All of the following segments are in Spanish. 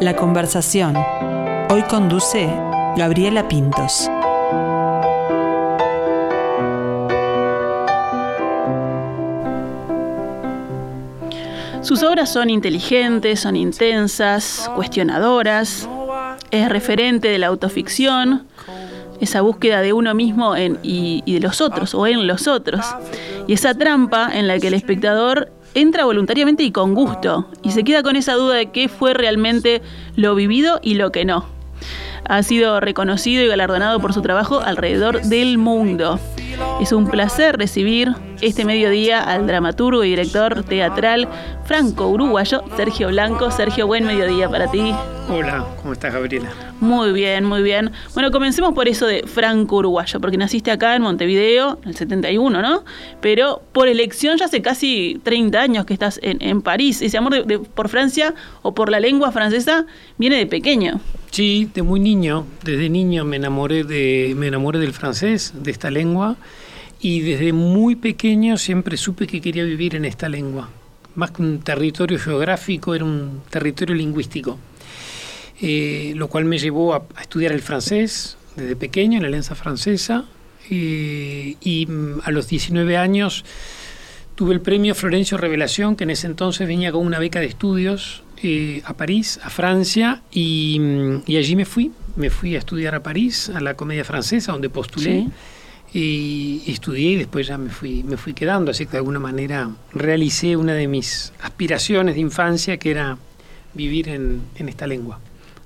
La conversación. Hoy conduce Gabriela Pintos. Sus obras son inteligentes, son intensas, cuestionadoras, es referente de la autoficción, esa búsqueda de uno mismo y, de los otros o en los otros, y esa trampa en la que el espectador entra voluntariamente y con gusto, y se queda con esa duda de qué fue realmente lo vivido y lo que no. Ha sido reconocido y galardonado por su trabajo alrededor del mundo. Es un placer recibir este mediodía al dramaturgo y director teatral franco-uruguayo Sergio Blanco. Sergio, buen mediodía para ti. Hola, ¿cómo estás Gabriela? Muy bien, muy bien. Bueno, comencemos por eso de franco-uruguayo, porque naciste acá en Montevideo, en el 71, ¿no? Pero por elección ya hace casi 30 años que estás en, París. Ese amor por Francia o por la lengua francesa viene de pequeño. Sí, de muy niño. Desde niño me enamoré, de, me enamoré del francés, de esta lengua y desde muy pequeño siempre supe que quería vivir en esta lengua. Más que un territorio geográfico, era un territorio lingüístico. Eh, lo cual me llevó a, estudiar el francés desde pequeño en la Alianza Francesa. Eh, y mm, a los 19 años tuve el premio Florencio Revelación, que en ese entonces venía con una beca de estudios eh, a París, a Francia, y, mm, y, allí me fui. Me fui a estudiar a París, a la Comedia Francesa, donde postulé y, estudié y después ya me fui, me fui quedando, así que de alguna manera realicé una de mis aspiraciones de infancia que era vivir en, esta lengua.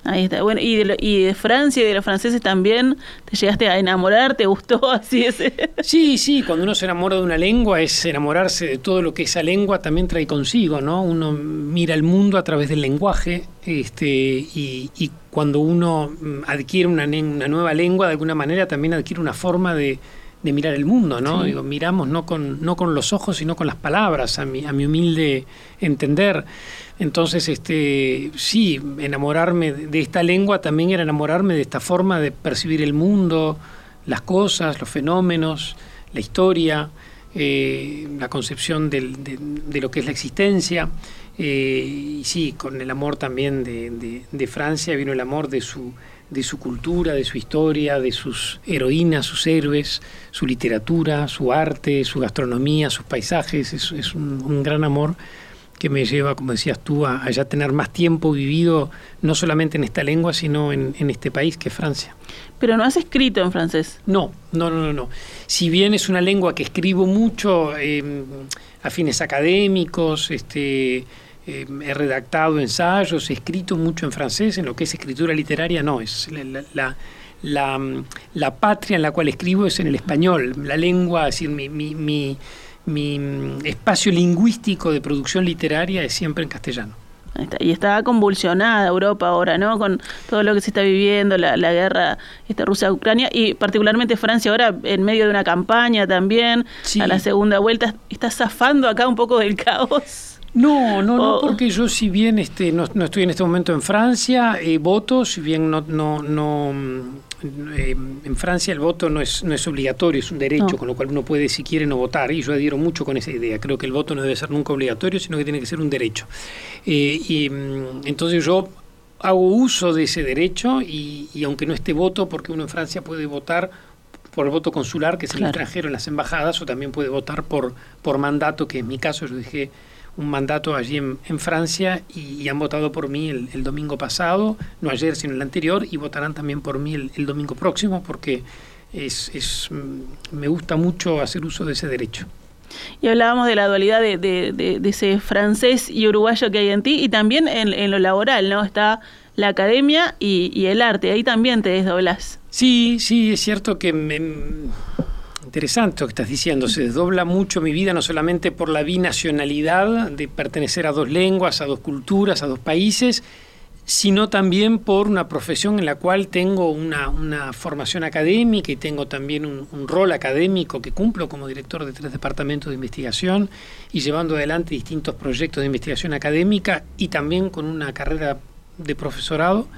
Ahí está. Bueno, y de, y de, Francia y de los franceses también, ¿te llegaste a enamorar? ¿Te gustó así ese? Sí, sí, cuando uno se enamora de una lengua es enamorarse de todo lo que esa lengua también trae consigo, ¿no? Uno mira el mundo a través del lenguaje este, y, y cuando uno mm, adquiere una, una, nueva lengua, de alguna manera también adquiere una forma de, de mirar el mundo, ¿no? Digo, miramos no con, no con los ojos, sino con las palabras, a mi, a mi humilde entender. Entonces, este, sí, enamorarme de esta lengua también era enamorarme de esta forma de percibir el mundo, las cosas, los fenómenos, la historia, eh, la concepción de, de, lo que es la existencia. Eh, y sí, con el amor también de, de, Francia vino el amor de su, de su cultura, de su historia, de sus heroínas, sus héroes, su literatura, su arte, su gastronomía, sus paisajes. Es, es un, gran amor que me lleva, como decías tú, a, ya tener más tiempo vivido, no solamente en esta lengua, sino en, en, este país que es Francia. Pero no has escrito en francés. No, no, no, no. Si bien es una lengua que escribo mucho eh, a fines académicos, este, eh, he redactado ensayos, he escrito mucho en francés, en lo que es escritura literaria no, es la, la, patria en la cual escribo es en el español, la lengua, es decir, mi, mi, mi, mi espacio lingüístico de producción literaria es siempre en castellano. Y está convulsionada Europa ahora, ¿no? Con todo lo que se está viviendo, la, guerra este, Rusia-Ucrania y particularmente Francia ahora en medio de una campaña también, a la segunda vuelta, está zafando acá un poco del caos. No, no, no, porque yo si bien este, no, estoy en este momento en Francia, eh, voto, si bien no, no, no eh, en Francia el voto no es, no es obligatorio, es un derecho, con lo cual uno puede si quiere no votar, y yo adhiero mucho con esa idea, creo que el voto no debe ser nunca obligatorio, sino que tiene que ser un derecho. Eh, y mm, entonces yo hago uso de ese derecho y, aunque no esté voto, porque uno en Francia puede votar por el voto consular, que es el extranjero en las embajadas, o también puede votar por, por mandato, que en mi caso yo dije un mandato allí en, Francia y, han votado por mí el, domingo pasado, no ayer sino el anterior, y votarán también por mí el, domingo próximo porque es, es, mm, me gusta mucho hacer uso de ese derecho. Y hablábamos de la dualidad de, de, ese francés y uruguayo que hay en ti y también en, lo laboral, ¿no? Está la academia y, y, el arte, ahí también te desdoblas. Sí, sí, es cierto que me, Interesante lo que estás diciendo. Se desdobla mucho mi vida, no solamente por la binacionalidad de pertenecer a dos lenguas, a dos culturas, a dos países, sino también por una profesión en la cual tengo una, formación académica y tengo también un, rol académico que cumplo como director de tres departamentos de investigación y llevando adelante distintos proyectos de investigación académica y también con una carrera de profesorado.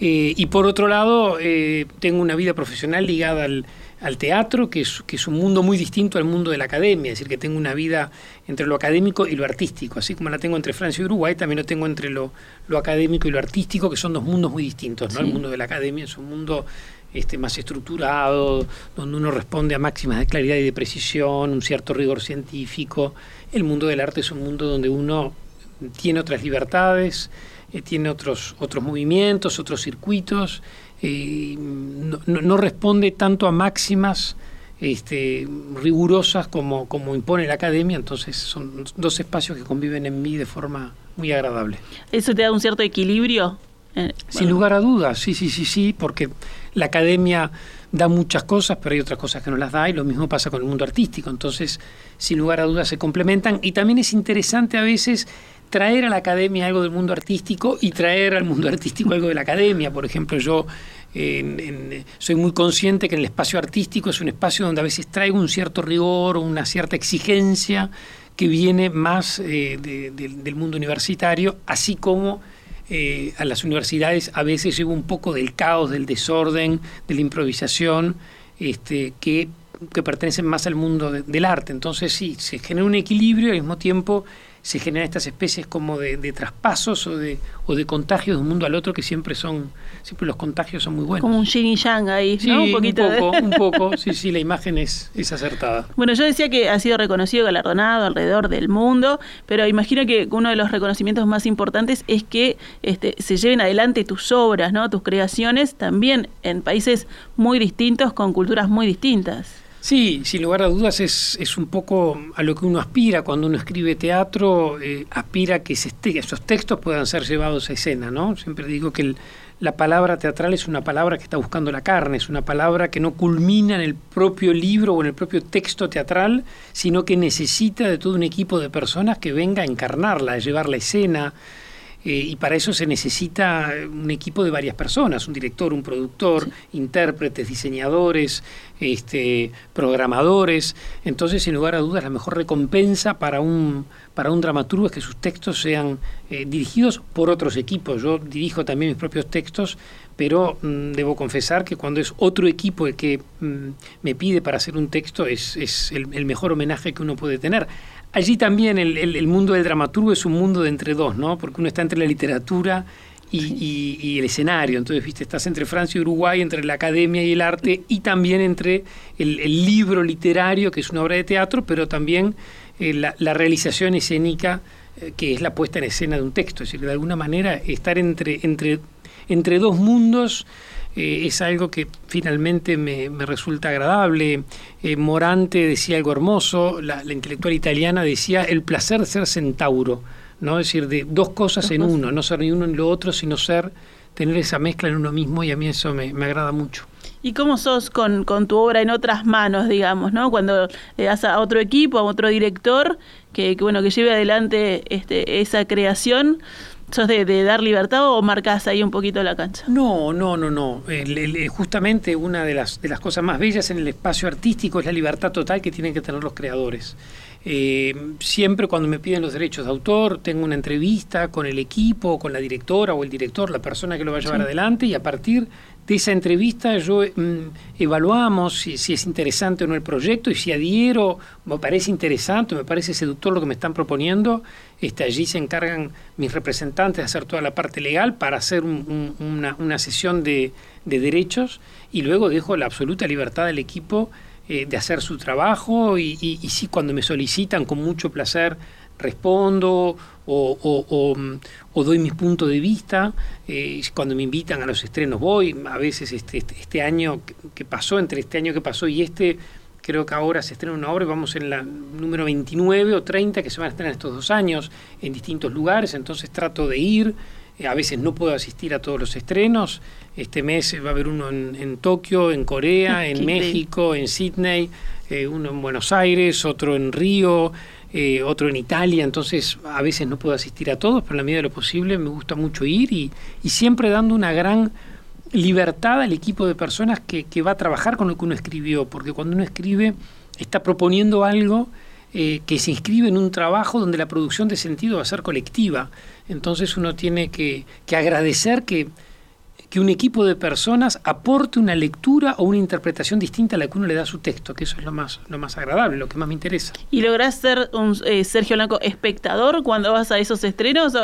Eh, y por otro lado, eh, tengo una vida profesional ligada al al teatro, que es, que es un mundo muy distinto al mundo de la academia, es decir, que tengo una vida entre lo académico y lo artístico, así como la tengo entre Francia y Uruguay, también lo tengo entre lo, lo académico y lo artístico, que son dos mundos muy distintos, ¿no? El mundo de la academia es un mundo este, más estructurado, donde uno responde a máximas de claridad y de precisión, un cierto rigor científico. El mundo del arte es un mundo donde uno tiene otras libertades, eh, tiene otros, otros movimientos, otros circuitos, eh, no, no, responde tanto a máximas este, rigurosas como, como impone la academia, entonces son dos espacios que conviven en mí de forma muy agradable. ¿Eso te da un cierto equilibrio? Eh, Sin lugar a dudas, sí, sí, sí, sí, porque la academia da muchas cosas, pero hay otras cosas que no las da, y lo mismo pasa con el mundo artístico. Entonces, sin lugar a dudas, se complementan. Y también es interesante a veces traer a la academia algo del mundo artístico y traer al mundo artístico algo de la academia. Por ejemplo, yo soy muy consciente que el espacio artístico es un espacio donde a veces traigo un cierto rigor una cierta exigencia que viene más eh, del mundo universitario, así como eh, a las universidades a veces lleva un poco del caos, del desorden, de la improvisación, este, que pertenecen más al mundo del arte. Entonces sí, se genera un equilibrio y al mismo tiempo se generan estas especies como de, traspasos o de, o de contagios de un mundo al otro que siempre son, siempre los contagios son muy buenos. Como un yin y yang ahí, ¿no? Un poquito. Un poco, un poco, sí, sí, la imagen es, es acertada. Bueno, yo decía que ha sido reconocido, galardonado alrededor del mundo, pero imagino que uno de los reconocimientos más importantes es que este, se lleven adelante tus obras, ¿no? Tus creaciones también en países muy distintos, con culturas muy distintas. Sí, sin lugar a dudas es, es, un poco a lo que uno aspira cuando uno escribe teatro, eh, aspira a que esos textos puedan ser llevados a escena, ¿no? Siempre digo que la palabra teatral es una palabra que está buscando la carne, es una palabra que no culmina en el propio libro o en el propio texto teatral, sino que necesita de todo un equipo de personas que venga a encarnarla, a llevar la escena, eh, y para eso se necesita un equipo de varias personas, un director, un productor, intérpretes, diseñadores, este, programadores. Entonces, sin lugar a dudas, la mejor recompensa para un, para un dramaturgo es que sus textos sean eh, dirigidos por otros equipos. Yo dirijo también mis propios textos, pero mm, debo confesar que cuando es otro equipo el que mm, me pide para hacer un texto es, es el, el mejor homenaje que uno puede tener allí también el, mundo del dramaturgo es un mundo de entre dos, ¿no? Porque uno está entre la literatura y, el escenario. Entonces, viste, estás entre Francia y Uruguay, entre la academia y el arte, y también entre el, libro literario, que es una obra de teatro, pero también eh, la, realización escénica, eh, que es la puesta en escena de un texto. Es decir, de alguna manera estar entre, entre, entre dos mundos eh, es algo que finalmente me, resulta agradable. Eh, Morante decía algo hermoso, la, intelectual italiana decía el placer de ser centauro, ¿no? es decir, de dos cosas en uno, no ser ni uno ni lo otro, sino ser, tener esa mezcla en uno mismo y a mí eso me, agrada mucho. ¿Y cómo sos con, tu obra en otras manos, digamos, ¿no? Cuando le das a otro equipo, a otro director, que, que bueno, que lleve adelante este, esa creación, ¿Sos de, dar libertad o marcas ahí un poquito la cancha? No, no, no, no. justamente una de las, de las cosas más bellas en el espacio artístico es la libertad total que tienen que tener los creadores. Eh, siempre cuando me piden los derechos de autor, tengo una entrevista con el equipo, con la directora o el director, la persona que lo va a llevar adelante, y a partir de esa entrevista yo mm, evaluamos si, es interesante o no el proyecto y si adhiero, me parece interesante, me parece seductor lo que me están proponiendo, este, allí se encargan mis representantes de hacer toda la parte legal para hacer una, sesión de, derechos y luego dejo la absoluta libertad del equipo eh, de hacer su trabajo y, y, y sí, cuando me solicitan con mucho placer respondo o, o, doy mis puntos de vista. Eh, cuando me invitan a los estrenos voy. A veces este, este, este, año que pasó, entre este año que pasó y este, creo que ahora se estrena una obra y vamos en la número 29 o 30 que se van a estrenar estos dos años en distintos lugares. Entonces trato de ir. Eh, a veces no puedo asistir a todos los estrenos. Este mes va a haber uno en, Tokio, en Corea, en México, en Sydney, eh, uno en Buenos Aires, otro en Río. Eh, otro en Italia, entonces a veces no puedo asistir a todos, pero en la medida de lo posible me gusta mucho ir y, siempre dando una gran libertad al equipo de personas que, va a trabajar con lo que uno escribió, porque cuando uno escribe está proponiendo algo eh, que se inscribe en un trabajo donde la producción de sentido va a ser colectiva. Entonces uno tiene que, agradecer que, que un equipo de personas aporte una lectura o una interpretación distinta a la que uno le da a su texto, que eso es lo más, lo más agradable, lo que más me interesa. ¿Y lográs ser un eh, Sergio Blanco espectador cuando vas a esos estrenos?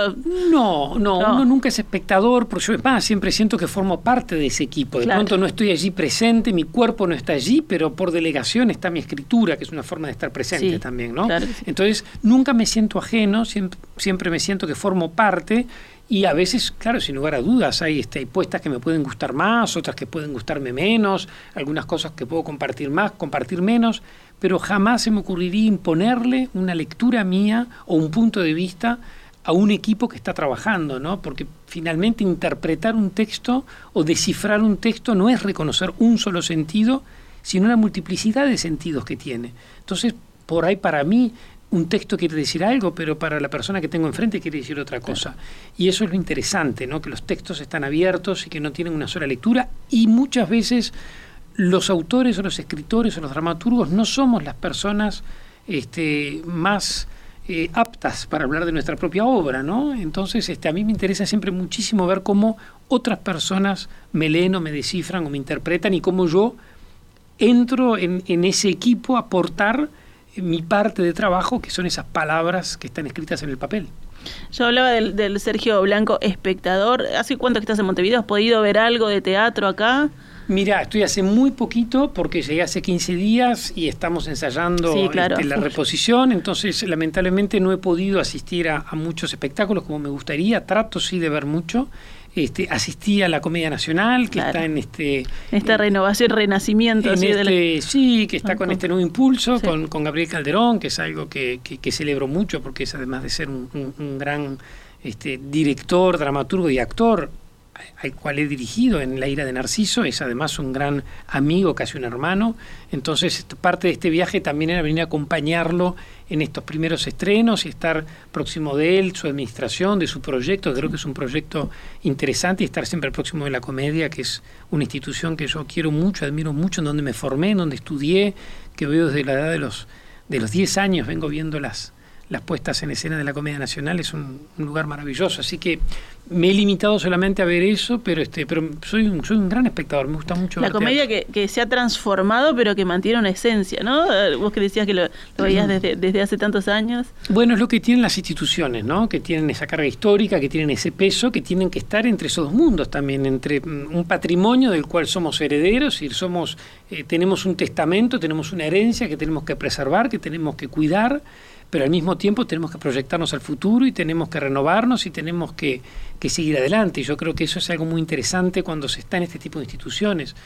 No, no, uno nunca es espectador, porque yo más, siempre siento que formo parte de ese equipo. De pronto no estoy allí presente, mi cuerpo no está allí, pero por delegación está mi escritura, que es una forma de estar presente también, ¿no? Entonces, nunca me siento ajeno, siempre, siempre me siento que formo parte y a veces, claro, sin lugar a dudas, hay, este, puestas que me pueden gustar más, otras que pueden gustarme menos, algunas cosas que puedo compartir más, compartir menos, pero jamás se me ocurriría imponerle una lectura mía o un punto de vista a un equipo que está trabajando, ¿no? Porque finalmente interpretar un texto o descifrar un texto no es reconocer un solo sentido, sino la multiplicidad de sentidos que tiene. Entonces, por ahí para mí un texto quiere decir algo, pero para la persona que tengo enfrente quiere decir otra cosa. Y eso es lo interesante, ¿no? que los textos están abiertos y que no tienen una sola lectura y muchas veces los autores o los escritores o los dramaturgos no somos las personas este, más eh, aptas para hablar de nuestra propia obra, ¿no? Entonces, este, a mí me interesa siempre muchísimo ver cómo otras personas me leen o me descifran o me interpretan y cómo yo entro en, en ese equipo a aportar mi parte de trabajo, que son esas palabras que están escritas en el papel. Yo hablaba del, Sergio Blanco espectador. ¿Hace cuánto que estás en Montevideo? ¿Has podido ver algo de teatro acá? Mira, estoy hace muy poquito porque llegué hace 15 días y estamos ensayando este, la reposición, entonces lamentablemente no he podido asistir a, muchos espectáculos como me gustaría, trato sí de ver mucho. Este, asistí a la Comedia Nacional, que está en este... Esta renovación, renacimiento. Este, sí, que está con, este nuevo impulso, con, Gabriel Calderón, que es algo que, que, celebro mucho, porque es además de ser un, un gran este, director, dramaturgo y actor, al cual he dirigido en La ira de Narciso, es además un gran amigo, casi un hermano. Entonces, parte de este viaje también era venir a acompañarlo en estos primeros estrenos y estar próximo de él, su administración, de su proyecto. Creo que es un proyecto interesante y estar siempre próximo de la comedia, que es una institución que yo quiero mucho, admiro mucho, en donde me formé, en donde estudié, que veo desde la edad de los, de los 10 años, vengo viendo las, las puestas en escena de la Comedia Nacional, es un, lugar maravilloso. Así que me he limitado solamente a ver eso, pero este pero soy un, soy un gran espectador, me gusta mucho. La comedia que, se ha transformado, pero que mantiene una esencia, ¿no? Eh, vos que decías que lo, veías desde, desde, hace tantos años. Bueno, es lo que tienen las instituciones, ¿no? Que tienen esa carga histórica, que tienen ese peso, que tienen que estar entre esos dos mundos también, entre mm, un patrimonio del cual somos herederos y somos, eh, tenemos un testamento, tenemos una herencia que tenemos que preservar, que tenemos que cuidar pero al mismo tiempo tenemos que proyectarnos al futuro y tenemos que renovarnos y tenemos que, seguir adelante. Y yo creo que eso es algo muy interesante cuando se está en este tipo de instituciones.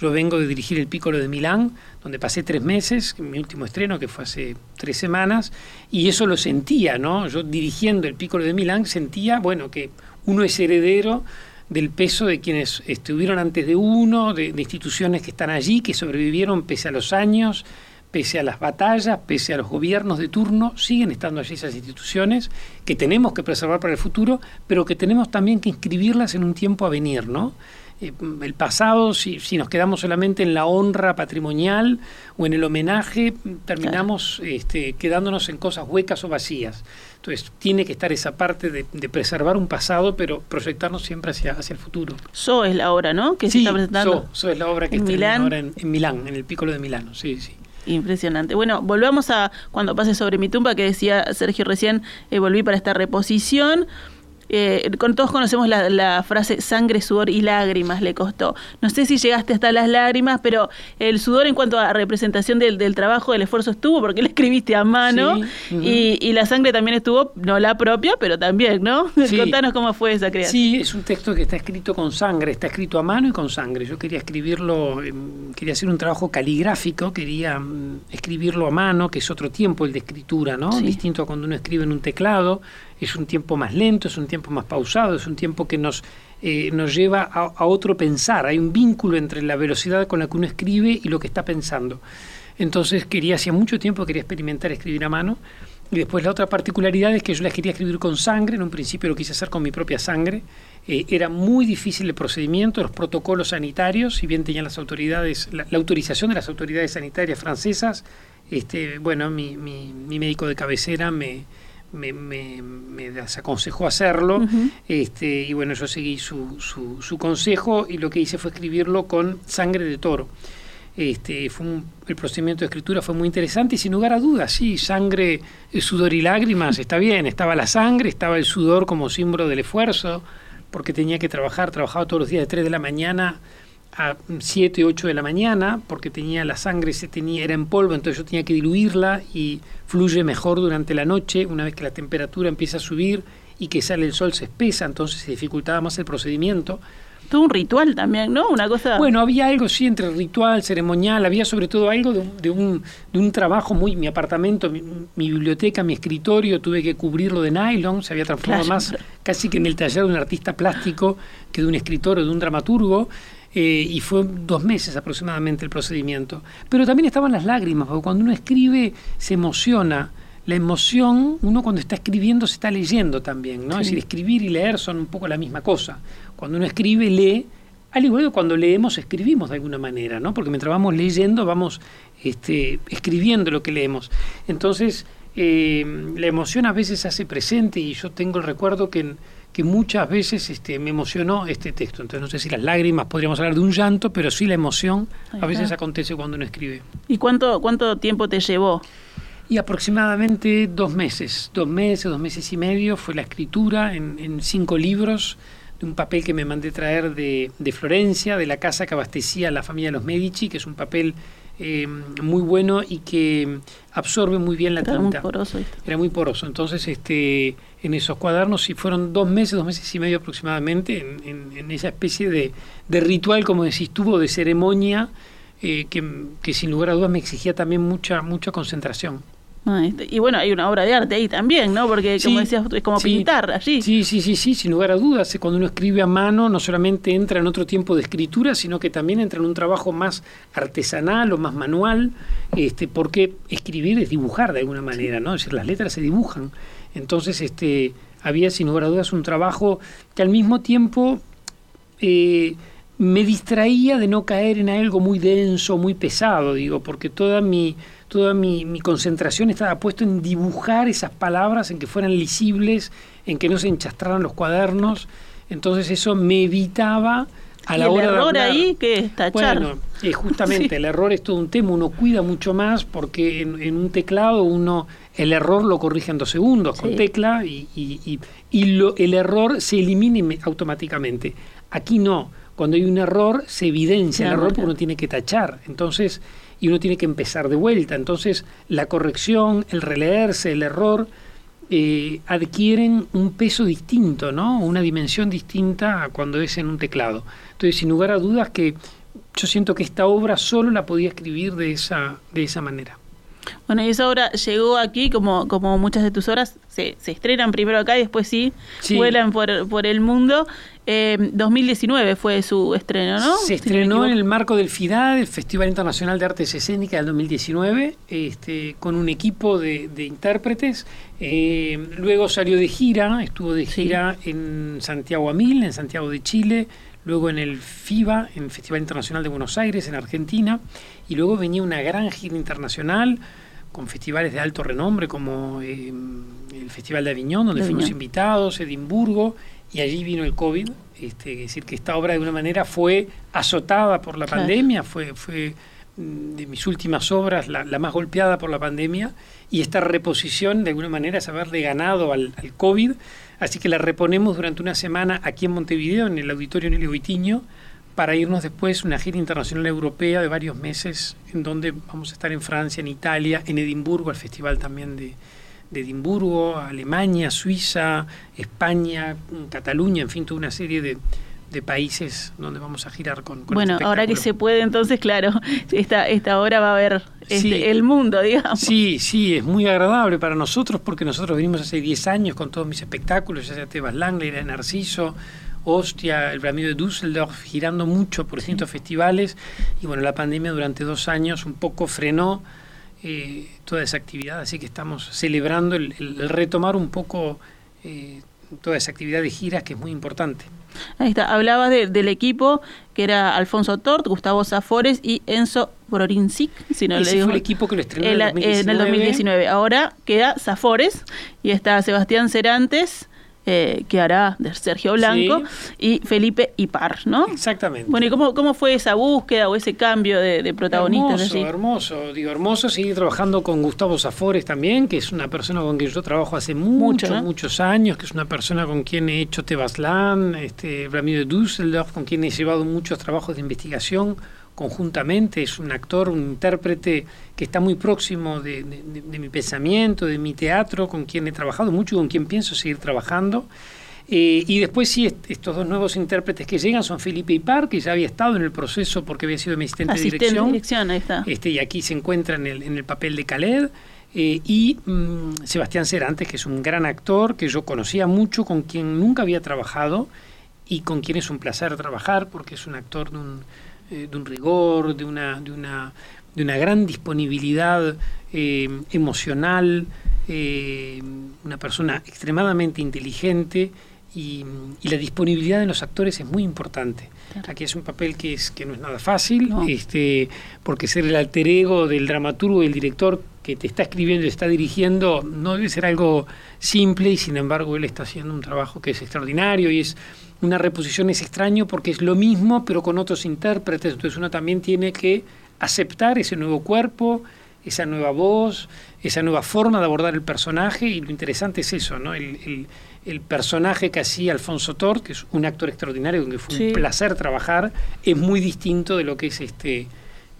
Yo vengo de dirigir el Piccolo de Milán, donde pasé tres meses, mi último estreno, que fue hace tres semanas, y eso lo sentía, ¿no? Yo dirigiendo el Piccolo de Milán sentía, bueno, que uno es heredero del peso de quienes estuvieron antes de uno, de instituciones que están allí, que sobrevivieron pese a los años, pese a las batallas, pese a los gobiernos de turno, siguen estando allí esas instituciones que tenemos que preservar para el futuro, pero que tenemos también que inscribirlas en un tiempo a venir, ¿no? Eh, el pasado, si, nos quedamos solamente en la honra patrimonial o en el homenaje, terminamos este, quedándonos en cosas huecas o vacías. Entonces, tiene que estar esa parte de, preservar un pasado, pero proyectarnos siempre hacia, hacia el futuro. So es la obra, ¿no? Que sí, se está presentando. So, es la obra que está ahora en, en Milán, en el Piccolo de Milano, sí, sí. Impresionante. Bueno, volvamos a cuando pase sobre mi tumba, que decía Sergio recién, eh, volví para esta reposición. Eh, con todos conocemos la, frase sangre, sudor y lágrimas le costó. No sé si llegaste hasta las lágrimas, pero el sudor en cuanto a representación del, trabajo, del esfuerzo estuvo, porque le escribiste a mano, y, la sangre también estuvo, no la propia, pero también, ¿no? Contanos cómo fue esa creación. Sí, es un texto que está escrito con sangre, está escrito a mano y con sangre. Yo quería escribirlo, em, quería hacer un trabajo caligráfico, quería mm, escribirlo a mano, que es otro tiempo el de escritura, ¿no? Distinto a cuando uno escribe en un teclado es un tiempo más lento, es un tiempo más pausado, es un tiempo que nos, eh, nos lleva a, otro pensar. Hay un vínculo entre la velocidad con la que uno escribe y lo que está pensando. Entonces quería, hacía mucho tiempo quería experimentar escribir a mano. Y después la otra particularidad es que yo las quería escribir con sangre, en un principio lo quise hacer con mi propia sangre. Eh, era muy difícil el procedimiento, los protocolos sanitarios, si bien tenían las autoridades, la, autorización de las autoridades sanitarias francesas, este, bueno, mi, mi médico de cabecera me, me, me, me desaconsejó hacerlo. este, y bueno, yo seguí su, su, su, consejo y lo que hice fue escribirlo con sangre de toro. Este, fue el procedimiento de escritura fue muy interesante y sin lugar a dudas, sí, sangre, sudor y lágrimas, está bien, estaba la sangre, estaba el sudor como símbolo del esfuerzo, porque tenía que trabajar, trabajaba todos los días de 3 de la mañana a 7, 8 de la mañana, porque tenía la sangre, se tenía, era en polvo, entonces yo tenía que diluirla y fluye mejor durante la noche, una vez que la temperatura empieza a subir y que sale el sol se espesa, entonces se dificultaba más el procedimiento. Todo un ritual también, ¿no? Una cosa... Bueno, había algo, sí, entre ritual, ceremonial, había sobre todo algo de, de, un, de un, trabajo muy... Mi apartamento, mi, mi, biblioteca, mi escritorio, tuve que cubrirlo de nylon, se había transformado claro. más casi que en el taller de un artista plástico que de un escritor o de un dramaturgo. Eh, y fue dos meses aproximadamente el procedimiento. Pero también estaban las lágrimas, porque cuando uno escribe se emociona. La emoción, uno cuando está escribiendo se está leyendo también, ¿no? Sí. Es decir, escribir y leer son un poco la misma cosa. Cuando uno escribe, lee, al igual que cuando leemos, escribimos de alguna manera, ¿no? Porque mientras vamos leyendo, vamos este, escribiendo lo que leemos. Entonces, eh, la emoción a veces se hace presente y yo tengo el recuerdo que, que muchas veces este, me emocionó este texto. Entonces, no sé si las lágrimas, podríamos hablar de un llanto, pero sí la emoción a veces acontece cuando uno escribe. ¿Y cuánto, cuánto tiempo te llevó? Y aproximadamente dos meses, dos meses, dos meses y medio fue la escritura en, en cinco libros de un papel que me mandé traer de, de, Florencia, de la casa que abastecía a la familia de los Medici, que es un papel eh, muy bueno y que absorbe muy bien la Era tinta. Muy poroso, Era muy poroso. Entonces, este, en esos cuadernos, sí fueron dos meses, dos meses y medio aproximadamente, en, en, en esa especie de, de, ritual, como decís tú, de ceremonia, eh, que, que sin lugar a dudas me exigía también mucha, mucha concentración. Y bueno, hay una obra de arte ahí también, ¿no? Porque, como sí, decías, es como sí, pintar allí. Sí, sí, sí, sí, sin lugar a dudas. Cuando uno escribe a mano, no solamente entra en otro tiempo de escritura, sino que también entra en un trabajo más artesanal o más manual, este, porque escribir es dibujar de alguna manera, ¿no? Es decir, las letras se dibujan. Entonces, este, había sin lugar a dudas un trabajo que al mismo tiempo eh, me distraía de no caer en algo muy denso, muy pesado, digo, porque toda mi toda mi, mi, concentración estaba puesta en dibujar esas palabras, en que fueran lisibles, en que no se enchastraran los cuadernos. Entonces eso me evitaba a la ¿Y hora el error de ahí que es tachar. Bueno, eh, justamente sí. el error es todo un tema, uno cuida mucho más porque en, en, un teclado uno el error lo corrige en dos segundos sí. con tecla y, y, y, y lo, el error se elimina automáticamente. Aquí no, cuando hay un error se evidencia claro, el error porque uno tiene que tachar. Entonces, y uno tiene que empezar de vuelta. Entonces, la corrección, el releerse, el error, eh, adquieren un peso distinto, ¿no? Una dimensión distinta a cuando es en un teclado. Entonces, sin lugar a dudas que yo siento que esta obra solo la podía escribir de esa, de esa manera. Bueno, y esa obra llegó aquí, como, como muchas de tus obras, se, se estrenan primero acá y después sí, sí. vuelan por, por el mundo. Eh, 2019 fue su estreno, ¿no? Se estrenó si en el marco del FIDAD, el Festival Internacional de Artes Escénicas del 2019, este, con un equipo de, de intérpretes. Eh, luego salió de gira, estuvo de gira sí. en Santiago Amil, en Santiago de Chile, luego en el FIBA, en el Festival Internacional de Buenos Aires, en Argentina, y luego venía una gran gira internacional con festivales de alto renombre como eh, el Festival de Aviñón, donde de fuimos invitados, Edimburgo, y allí vino el COVID, este, es decir, que esta obra de alguna manera fue azotada por la claro. pandemia, fue, fue mm, de mis últimas obras la, la, más golpeada por la pandemia, y esta reposición de alguna manera es haberle ganado al, al, COVID, así que la reponemos durante una semana aquí en Montevideo, en el Auditorio Nelly Goitiño, para irnos después una gira internacional europea de varios meses, en donde vamos a estar en Francia, en Italia, en Edimburgo, al festival también de, de Edimburgo, Alemania, Suiza, España, Cataluña, en fin, toda una serie de, de países donde vamos a girar con, con bueno este ahora que se puede entonces claro esta esta hora va a ver este, sí, el mundo digamos. Sí sí es muy agradable para nosotros porque nosotros venimos hace 10 años con todos mis espectáculos ya sea Tebas Langler, Narciso Ostia, el Ramiro de Düsseldorf, girando mucho por distintos sí. festivales. Y bueno, la pandemia durante dos años un poco frenó eh, toda esa actividad, así que estamos celebrando el, el, el retomar un poco eh, toda esa actividad de giras que es muy importante. Ahí está, hablabas del equipo que era Alfonso Tort, Gustavo Zafores y Enzo Brorinsic, si no Ese le digo. fue el equipo que lo estrenó en el 2019. Ahora queda Zafores y está Sebastián Cerantes, eh, que hará de Sergio Blanco y Felipe Ipar, ¿no? Exactamente. Bueno, ¿y cómo, cómo fue esa búsqueda o ese cambio de, protagonistas? Hermoso, hermoso. Digo, hermoso seguir trabajando con Gustavo Zafores también, que es una persona con quien yo trabajo hace muchos, muchos años, que es una persona con quien he hecho Tebaslan, este, Ramiro de Düsseldorf, con quien he llevado muchos trabajos de investigación conjuntamente, es un actor, un intérprete que está muy próximo de, mi pensamiento, de mi teatro, con quien he trabajado mucho y con quien pienso seguir trabajando. Eh, y después sí, estos dos nuevos intérpretes que llegan son Felipe Ipar, que ya había estado en el proceso porque había sido mi asistente, de dirección. De dirección ahí está. Este, y aquí se encuentra en el, en el papel de Khaled. Eh, y mm, Sebastián Cerantes, que es un gran actor que yo conocía mucho, con quien nunca había trabajado y con quien es un placer trabajar porque es un actor de un, eh, de un rigor, de una, de una, de una gran disponibilidad eh, emocional, eh, una persona extremadamente inteligente y, la disponibilidad de los actores es muy importante. Aquí es un papel que, es, que no es nada fácil, este, porque ser el alter ego del dramaturgo y el director que te está escribiendo y está dirigiendo no debe ser algo simple y sin embargo él está haciendo un trabajo que es extraordinario y es una reposición es extraño porque es lo mismo pero con otros intérpretes, entonces uno también tiene que aceptar ese nuevo cuerpo, esa nueva voz, esa nueva forma de abordar el personaje y lo interesante es eso, ¿no? El, el, personaje que hacía Alfonso Tort, que es un actor extraordinario con que fue un placer trabajar, es muy distinto de lo que es este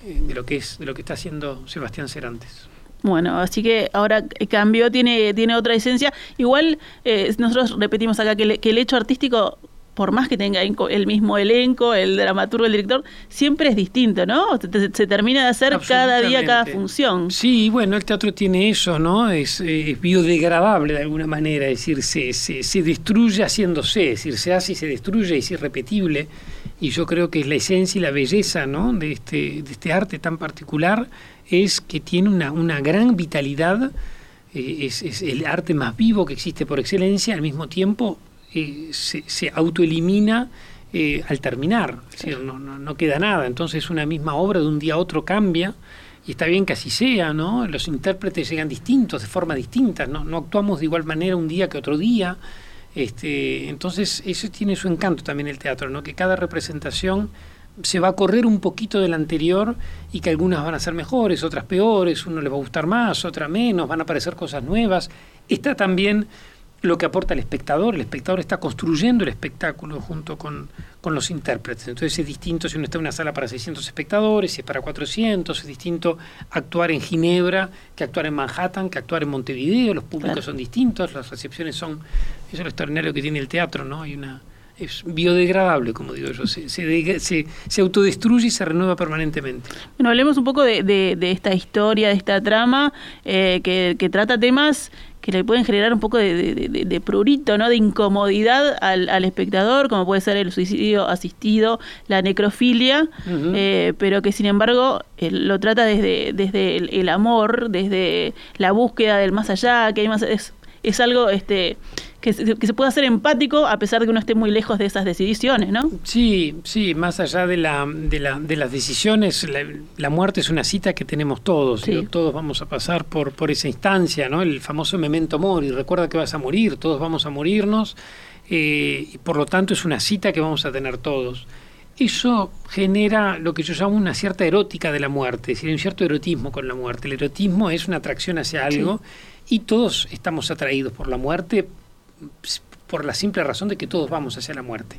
eh, de lo que es de lo que está haciendo Sebastián Cerantes. Bueno, así que ahora cambió, tiene, tiene otra esencia. Igual eh, nosotros repetimos acá que, que el hecho artístico por más que tenga el mismo elenco, el dramaturgo, el director, siempre es distinto, ¿no? Se, termina de hacer cada día, cada función. Sí, bueno, el teatro tiene eso, ¿no? Es, biodegradable de alguna manera, es decir, se, se, destruye haciéndose, es decir, se hace y se destruye y es irrepetible. Y yo creo que es la esencia y la belleza, ¿no? De este, de este arte tan particular, es que tiene una, una gran vitalidad. Eh, es, es, el arte más vivo que existe por excelencia, al mismo tiempo eh, se, se, autoelimina eh, al terminar, no, no, queda nada. Entonces una misma obra de un día a otro cambia y está bien que así sea, ¿no? Los intérpretes llegan distintos, de forma distinta, ¿no? No actuamos de igual manera un día que otro día. Este, entonces eso tiene su encanto también el teatro, ¿no? Que cada representación se va a correr un poquito del anterior y que algunas van a ser mejores, otras peores, uno le va a gustar más, otra menos, van a aparecer cosas nuevas. Está también lo que aporta el espectador. El espectador está construyendo el espectáculo junto con, los intérpretes. Entonces es distinto si uno está en una sala para 600 espectadores, si es para 400, es distinto actuar en Ginebra que actuar en Manhattan, que actuar en Montevideo, los públicos son distintos, las recepciones son... Eso es lo extraordinario que tiene el teatro, ¿no? Hay una es biodegradable, como digo yo, se, se, autodestruye y se renueva permanentemente. Bueno, hablemos un poco de, esta historia, de esta trama, eh, que, que, trata temas que le pueden generar un poco de, prurito, ¿no? de incomodidad al, espectador, como puede ser el suicidio asistido, la necrofilia, eh, pero que sin embargo lo trata desde, desde el, amor, desde la búsqueda del más allá, que hay más... Es, es algo este que se, que se pueda hacer empático a pesar de que uno esté muy lejos de esas decisiones, ¿no? Sí, sí, más allá de, la, de, la, de las decisiones, la, muerte es una cita que tenemos todos, todos vamos a pasar por, por esa instancia, ¿no? El famoso memento mori, recuerda que vas a morir, todos vamos a morirnos, eh, y por lo tanto es una cita que vamos a tener todos. Eso genera lo que yo llamo una cierta erótica de la muerte, es decir, un cierto erotismo con la muerte. El erotismo es una atracción hacia algo y todos estamos atraídos por la muerte por la simple razón de que todos vamos hacia la muerte.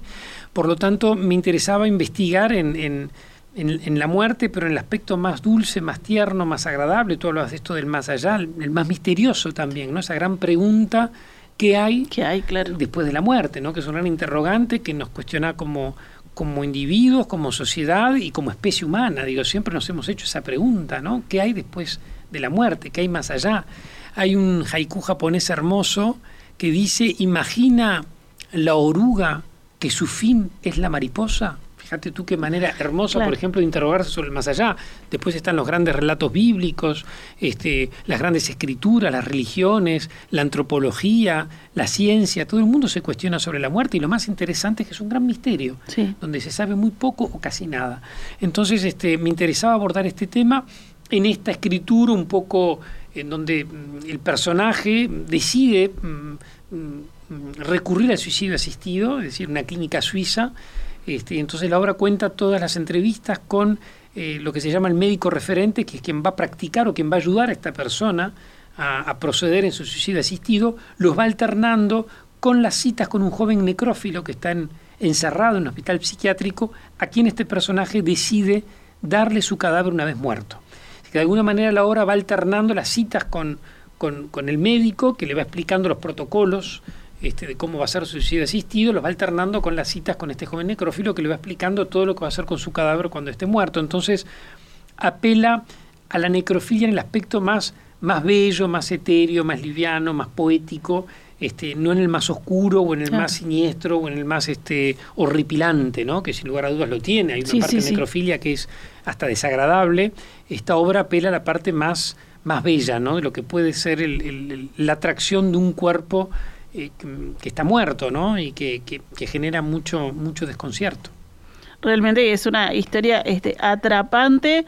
Por lo tanto, me interesaba investigar en, en, en, la muerte, pero en el aspecto más dulce, más tierno, más agradable. Tú hablas de esto del más allá, el más misterioso también, ¿no? Esa gran pregunta que hay, hay claro. después de la muerte, ¿no? Que es un gran interrogante que nos cuestiona como, como individuos, como sociedad y como especie humana. Digo, siempre nos hemos hecho esa pregunta, ¿no? ¿Qué hay después de la muerte? ¿Qué hay más allá? Hay un haiku japonés hermoso que dice, imagina la oruga que su fin es la mariposa. Fíjate tú qué manera hermosa, por ejemplo, de interrogarse sobre el más allá. Después están los grandes relatos bíblicos, este, las grandes escrituras, las religiones, la antropología, la ciencia. Todo el mundo se cuestiona sobre la muerte y lo más interesante es que es un gran misterio, donde se sabe muy poco o casi nada. Entonces, este, me interesaba abordar este tema en esta escritura un poco en donde mm, el personaje decide mm, mm, recurrir al suicidio asistido, es decir, una clínica suiza. Este, entonces la obra cuenta todas las entrevistas con eh, lo que se llama el médico referente, que es quien va a practicar o quien va a ayudar a esta persona a, a proceder en su suicidio asistido, los va alternando con las citas con un joven necrófilo que está encerrado en un hospital psiquiátrico, a quien este personaje decide darle su cadáver una vez muerto que de alguna manera la obra va alternando las citas con, con, el médico, que le va explicando los protocolos este, de cómo va a ser su suicidio asistido, los va alternando con las citas con este joven necrófilo, que le va explicando todo lo que va a hacer con su cadáver cuando esté muerto. Entonces, apela a la necrofilia en el aspecto más, más bello, más etéreo, más liviano, más poético, este, no en el más oscuro o en el más siniestro o en el más este, horripilante, ¿no? que sin lugar a dudas lo tiene. Hay una parte de necrofilia que es hasta desagradable. Esta obra apela a la parte más, más bella, ¿no? de lo que puede ser la atracción de un cuerpo eh, que, está muerto ¿no? y que, que, genera mucho, mucho desconcierto. Realmente es una historia este, atrapante,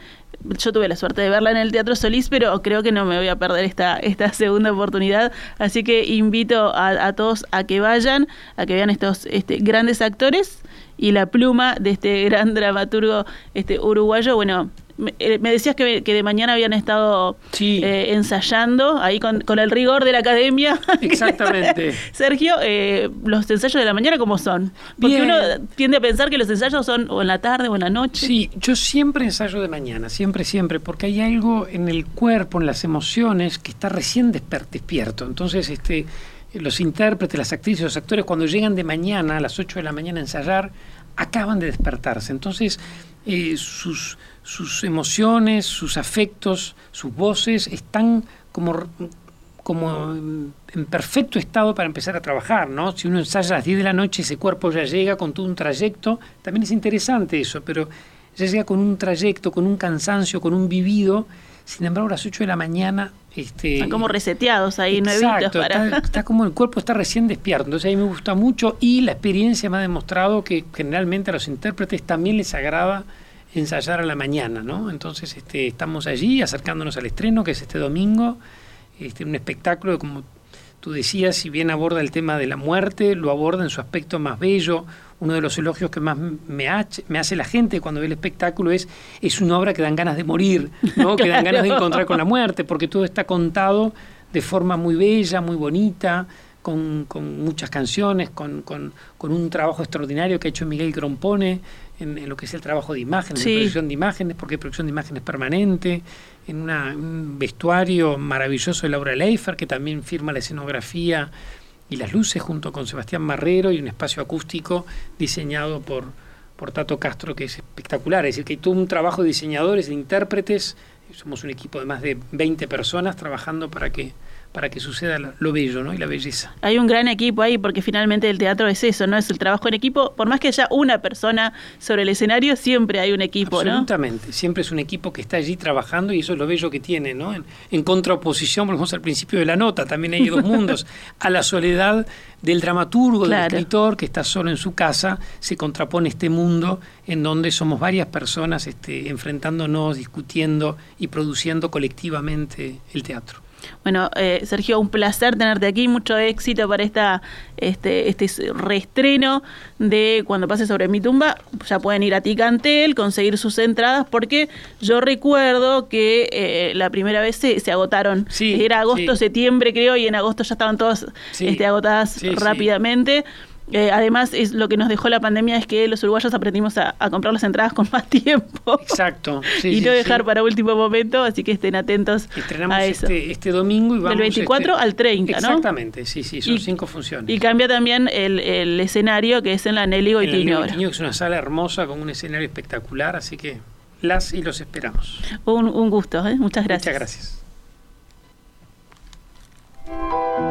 yo tuve la suerte de verla en el Teatro Solís, pero creo que no me voy a perder esta, esta segunda oportunidad. Así que invito a, todos a que vayan, a que vean estos este, grandes actores y la pluma de este gran dramaturgo este, uruguayo. Bueno, eh, me, decías que, de mañana habían estado eh, ensayando ahí con, el rigor de la academia. Exactamente. Sergio, eh, los ensayos de la mañana, ¿cómo son? Porque uno tiende a pensar que los ensayos son o en la tarde o en la noche. Sí, yo siempre ensayo de mañana, siempre, siempre, porque hay algo en el cuerpo, en las emociones, que está recién despierto. Entonces, este los intérpretes, las actrices, los actores, cuando llegan de mañana, a las 8 de la mañana a ensayar, acaban de despertarse. Entonces, sus, sus emociones, sus afectos, sus voces están como, como en perfecto estado para empezar a trabajar, ¿no? Si uno ensaya a las 10 de la noche, ese cuerpo ya llega con todo un trayecto, también es interesante eso, pero ya llega con un trayecto, con un cansancio, con un vivido, sin embargo a las 8 de la mañana... Este, Están como reseteados ahí, exacto, para... Está, está, como el cuerpo está recién despierto, entonces a mí me gusta mucho y la experiencia me ha demostrado que generalmente a los intérpretes también les agrada ensayar a la mañana, ¿no? Entonces este, estamos allí acercándonos al estreno, que es este domingo, este, un espectáculo, como tú decías, si bien aborda el tema de la muerte, lo aborda en su aspecto más bello. Uno de los elogios que más me, me hace la gente cuando ve el espectáculo es, es una obra que dan ganas de morir, ¿no? que dan ganas de encontrar con la muerte, porque todo está contado de forma muy bella, muy bonita, con, con muchas canciones, con, con, con, un trabajo extraordinario que ha hecho Miguel Grompone, en, lo que es el trabajo de imágenes, en producción de imágenes, porque hay producción de imágenes permanente, en un vestuario maravilloso de Laura Leifer, que también firma la escenografía y las luces junto con Sebastián Marrero y un espacio acústico diseñado por, por Tato Castro que es espectacular. Es decir, que hay todo un trabajo de diseñadores, de intérpretes, somos un equipo de más de 20 personas trabajando para que para que suceda lo bello ¿no? y la belleza. Hay un gran equipo ahí porque finalmente el teatro es eso, ¿no? Es el trabajo en equipo. Por más que haya una persona sobre el escenario, siempre hay un equipo, Absolutamente. Siempre es un equipo que está allí trabajando y eso es lo bello que tiene, ¿no? En, contraposición, volvemos al principio de la nota, también hay dos mundos. A la soledad del dramaturgo, del escritor que está solo en su casa, se contrapone este mundo en donde somos varias personas este, enfrentándonos, discutiendo y produciendo colectivamente el teatro. Bueno, eh, Sergio, un placer tenerte aquí, mucho éxito para esta, este, este reestreno de Cuando pase sobre mi tumba. Ya pueden ir a Ticantel, conseguir sus entradas, porque yo recuerdo que eh, la primera vez se, se agotaron. Era agosto, septiembre creo, y en agosto ya estaban todas este, agotadas rápidamente. Eh, además, es lo que nos dejó la pandemia es que los uruguayos aprendimos a, comprar las entradas con más tiempo. Exacto. y no dejar para último momento, así que estén atentos Estrenamos a eso. Este, este domingo y vamos... Del 24 este al 30, ¿no? Exactamente, sí, sí, son cinco funciones. Y cambia también el, escenario que es en la Nelly Goitiño. que es una sala hermosa con un escenario espectacular, así que las y los esperamos. Un, un gusto, ¿eh? muchas gracias. Muchas gracias.